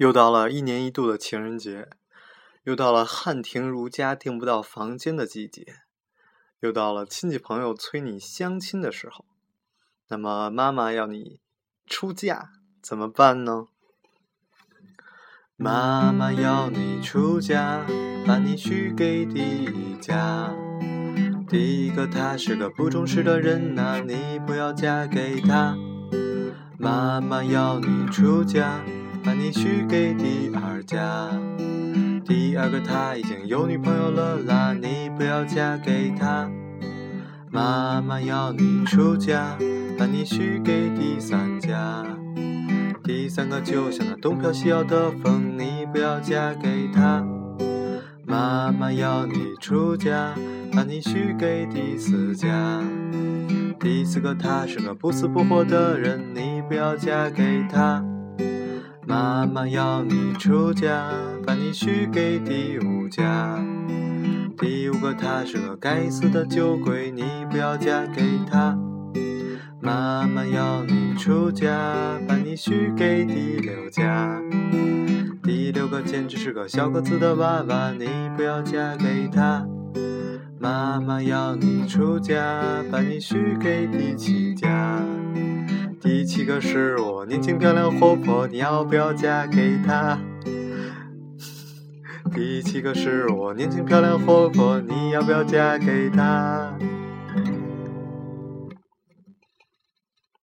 又到了一年一度的情人节，又到了汉庭如家订不到房间的季节，又到了亲戚朋友催你相亲的时候。那么妈妈要你出嫁怎么办呢？妈妈要你出嫁，把你许给第一家。第一个他是个不忠实的人呐，你不要嫁给他。妈妈要你出嫁。把你许给第二家，第二个他已经有女朋友了啦，你不要嫁给他。妈妈要你出嫁，把你许给第三家，第三个就像那东飘西摇的风，你不要嫁给他。妈妈要你出嫁，把你许给第四家，第四个他是个不死不活的人，你不要嫁给他。妈妈要你出嫁，把你许给第五家。第五个他是个该死的酒鬼，你不要嫁给他。妈妈要你出嫁，把你许给第六家。第六个简直是个小个子的娃娃，你不要嫁给他。妈妈要你出嫁，把你许给第七家。七个是我，年轻漂亮活泼，你要不要嫁给他？第七个是我，年轻漂亮活泼，你要不要嫁给他？